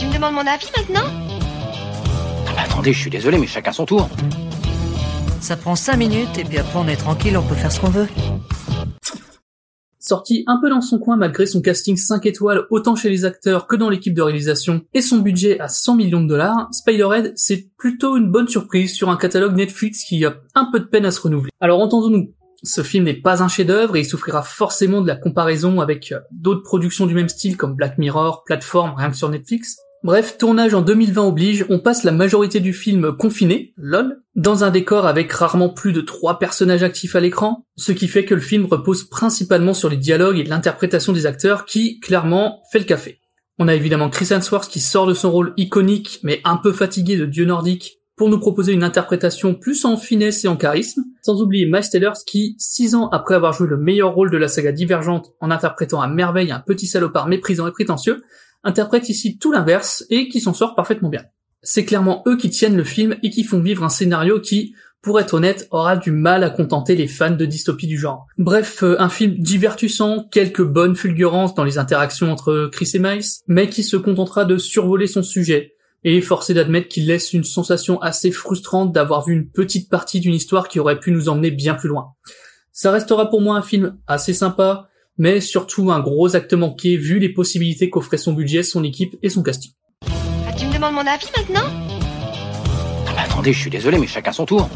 Tu me demandes mon avis maintenant Ah bah attendez, je suis désolé, mais chacun son tour. Ça prend 5 minutes et puis après on est tranquille, on peut faire ce qu'on veut. Sorti un peu dans son coin malgré son casting 5 étoiles autant chez les acteurs que dans l'équipe de réalisation et son budget à 100 millions de dollars, Spider-Head c'est plutôt une bonne surprise sur un catalogue Netflix qui a un peu de peine à se renouveler. Alors entendons-nous, ce film n'est pas un chef-d'œuvre et il souffrira forcément de la comparaison avec euh, d'autres productions du même style comme Black Mirror, Plateforme, rien que sur Netflix. Bref, tournage en 2020 oblige, on passe la majorité du film confiné, lol, dans un décor avec rarement plus de trois personnages actifs à l'écran, ce qui fait que le film repose principalement sur les dialogues et l'interprétation des acteurs qui, clairement, fait le café. On a évidemment Chris Hemsworth qui sort de son rôle iconique mais un peu fatigué de dieu nordique pour nous proposer une interprétation plus en finesse et en charisme, sans oublier Miles qui, six ans après avoir joué le meilleur rôle de la saga Divergente en interprétant à merveille un petit salopard méprisant et prétentieux, interprète ici tout l'inverse et qui s'en sort parfaitement bien. C'est clairement eux qui tiennent le film et qui font vivre un scénario qui, pour être honnête, aura du mal à contenter les fans de dystopie du genre. Bref, euh, un film divertissant, quelques bonnes fulgurances dans les interactions entre Chris et Miles, mais qui se contentera de survoler son sujet, et forcé d'admettre qu'il laisse une sensation assez frustrante d'avoir vu une petite partie d'une histoire qui aurait pu nous emmener bien plus loin. Ça restera pour moi un film assez sympa, mais surtout un gros acte manqué vu les possibilités qu'offrait son budget, son équipe et son casting. Ah, tu me demandes mon avis maintenant? Ah bah attendez, je suis désolé, mais chacun son tour.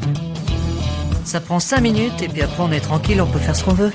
Ça prend 5 minutes et puis après on est tranquille, on peut faire ce qu'on veut.